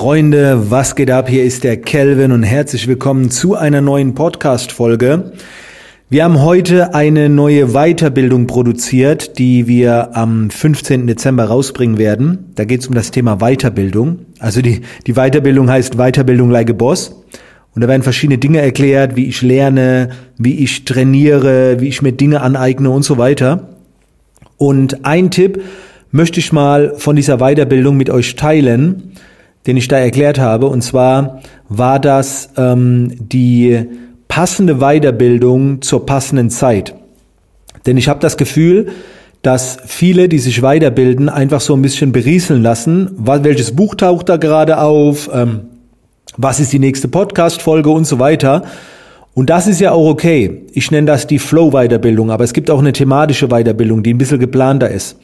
Freunde, was geht ab? Hier ist der Kelvin und herzlich willkommen zu einer neuen Podcast-Folge. Wir haben heute eine neue Weiterbildung produziert, die wir am 15. Dezember rausbringen werden. Da geht es um das Thema Weiterbildung. Also die, die Weiterbildung heißt Weiterbildung like a Boss. Und da werden verschiedene Dinge erklärt, wie ich lerne, wie ich trainiere, wie ich mir Dinge aneigne und so weiter. Und ein Tipp möchte ich mal von dieser Weiterbildung mit euch teilen, den ich da erklärt habe. Und zwar war das ähm, die passende Weiterbildung zur passenden Zeit. Denn ich habe das Gefühl, dass viele, die sich weiterbilden, einfach so ein bisschen berieseln lassen. Welches Buch taucht da gerade auf? Ähm, was ist die nächste Podcast-Folge und so weiter. Und das ist ja auch okay. Ich nenne das die Flow-Weiterbildung, aber es gibt auch eine thematische Weiterbildung, die ein bisschen geplanter ist.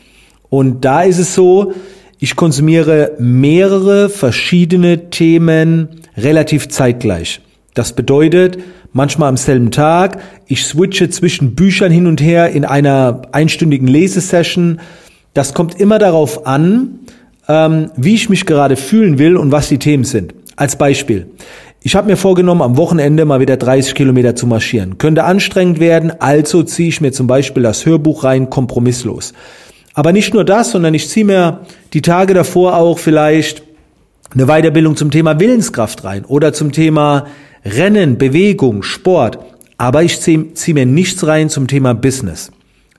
Und da ist es so, ich konsumiere mehrere verschiedene Themen relativ zeitgleich. Das bedeutet, manchmal am selben Tag. Ich switche zwischen Büchern hin und her in einer einstündigen Lesesession. Das kommt immer darauf an, ähm, wie ich mich gerade fühlen will und was die Themen sind. Als Beispiel. Ich habe mir vorgenommen, am Wochenende mal wieder 30 Kilometer zu marschieren. Könnte anstrengend werden, also ziehe ich mir zum Beispiel das Hörbuch rein, kompromisslos. Aber nicht nur das, sondern ich ziehe mir die Tage davor auch vielleicht eine Weiterbildung zum Thema Willenskraft rein oder zum Thema Rennen, Bewegung, Sport, aber ich ziehe zieh mir nichts rein zum Thema Business.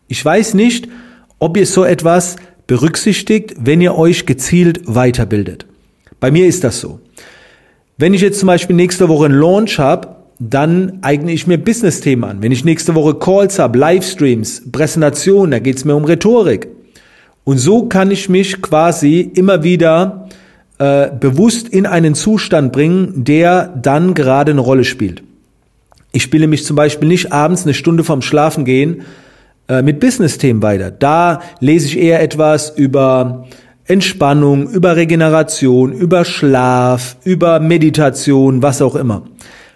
Ich weiß nicht, ob ihr so etwas berücksichtigt, wenn ihr euch gezielt weiterbildet. Bei mir ist das so. Wenn ich jetzt zum Beispiel nächste Woche einen Launch habe, dann eigne ich mir Business-Themen an. Wenn ich nächste Woche Calls habe, Livestreams, Präsentationen, da geht es mir um Rhetorik. Und so kann ich mich quasi immer wieder äh, bewusst in einen Zustand bringen, der dann gerade eine Rolle spielt. Ich spiele mich zum Beispiel nicht abends eine Stunde vorm Schlafengehen äh, mit Business-Themen weiter. Da lese ich eher etwas über Entspannung, über Regeneration, über Schlaf, über Meditation, was auch immer.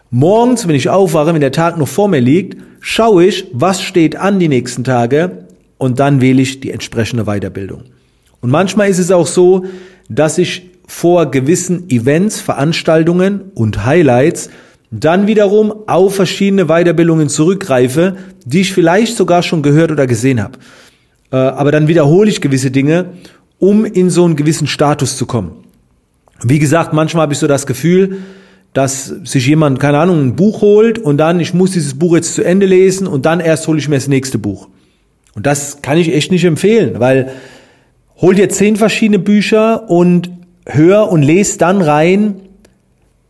Morgens, wenn ich aufwache, wenn der Tag noch vor mir liegt, schaue ich, was steht an die nächsten Tage und dann wähle ich die entsprechende Weiterbildung. Und manchmal ist es auch so, dass ich vor gewissen Events, Veranstaltungen und Highlights dann wiederum auf verschiedene Weiterbildungen zurückgreife, die ich vielleicht sogar schon gehört oder gesehen habe. Äh, aber dann wiederhole ich gewisse Dinge, um in so einen gewissen Status zu kommen. Wie gesagt, manchmal habe ich so das Gefühl, dass sich jemand, keine Ahnung, ein Buch holt und dann, ich muss dieses Buch jetzt zu Ende lesen und dann erst hole ich mir das nächste Buch. Und das kann ich echt nicht empfehlen, weil hol dir zehn verschiedene Bücher und hör und lese dann rein,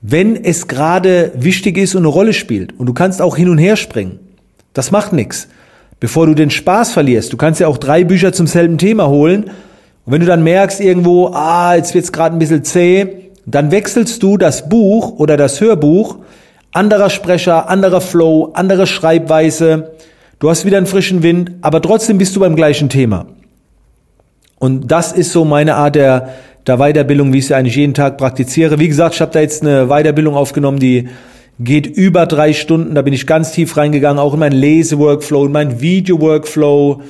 wenn es gerade wichtig ist und eine Rolle spielt. Und du kannst auch hin und her springen. Das macht nichts. Bevor du den Spaß verlierst. Du kannst ja auch drei Bücher zum selben Thema holen. Und wenn du dann merkst irgendwo, ah, jetzt wird's gerade ein bisschen zäh, dann wechselst du das Buch oder das Hörbuch, anderer Sprecher, anderer Flow, andere Schreibweise. Du hast wieder einen frischen Wind, aber trotzdem bist du beim gleichen Thema. Und das ist so meine Art der, der Weiterbildung, wie ich sie eigentlich jeden Tag praktiziere. Wie gesagt, ich habe da jetzt eine Weiterbildung aufgenommen, die geht über drei Stunden. Da bin ich ganz tief reingegangen, auch in meinen Leseworkflow, in meinen Video-Workflow.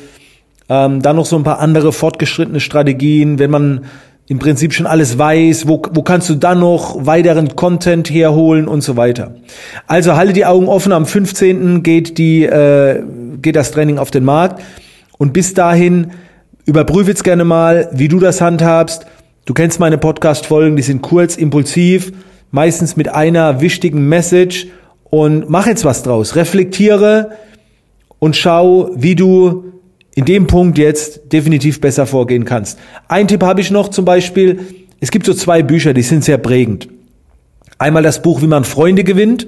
Ähm, dann noch so ein paar andere fortgeschrittene Strategien, wenn man im Prinzip schon alles weiß, wo, wo kannst du dann noch weiteren Content herholen und so weiter. Also halte die Augen offen, am 15. geht, die, äh, geht das Training auf den Markt und bis dahin überprüfe jetzt gerne mal, wie du das handhabst Du kennst meine Podcast-Folgen, die sind kurz, impulsiv, meistens mit einer wichtigen Message und mach jetzt was draus. Reflektiere und schau, wie du in dem Punkt jetzt definitiv besser vorgehen kannst. Ein Tipp habe ich noch zum Beispiel. Es gibt so zwei Bücher, die sind sehr prägend. Einmal das Buch, wie man Freunde gewinnt.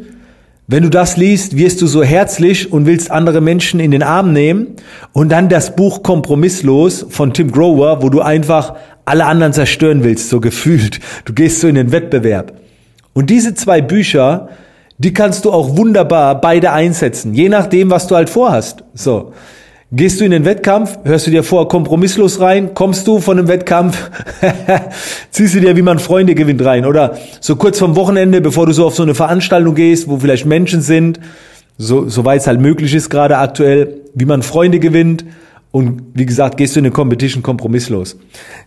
Wenn du das liest, wirst du so herzlich und willst andere Menschen in den Arm nehmen. Und dann das Buch Kompromisslos von Tim Grover, wo du einfach alle anderen zerstören willst, so gefühlt. Du gehst so in den Wettbewerb. Und diese zwei Bücher, die kannst du auch wunderbar beide einsetzen, je nachdem, was du halt vorhast. So. Gehst du in den Wettkampf, hörst du dir vor kompromisslos rein, kommst du von dem Wettkampf, ziehst du dir, wie man Freunde gewinnt rein. Oder so kurz vom Wochenende, bevor du so auf so eine Veranstaltung gehst, wo vielleicht Menschen sind, so, soweit es halt möglich ist gerade aktuell, wie man Freunde gewinnt und wie gesagt, gehst du in eine Competition kompromisslos.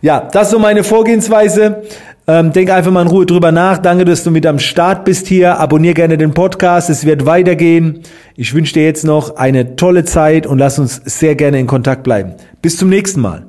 Ja, das ist so meine Vorgehensweise. Ähm, denk einfach mal in Ruhe drüber nach. Danke, dass du mit am Start bist hier. Abonnier gerne den Podcast. Es wird weitergehen. Ich wünsche dir jetzt noch eine tolle Zeit und lass uns sehr gerne in Kontakt bleiben. Bis zum nächsten Mal.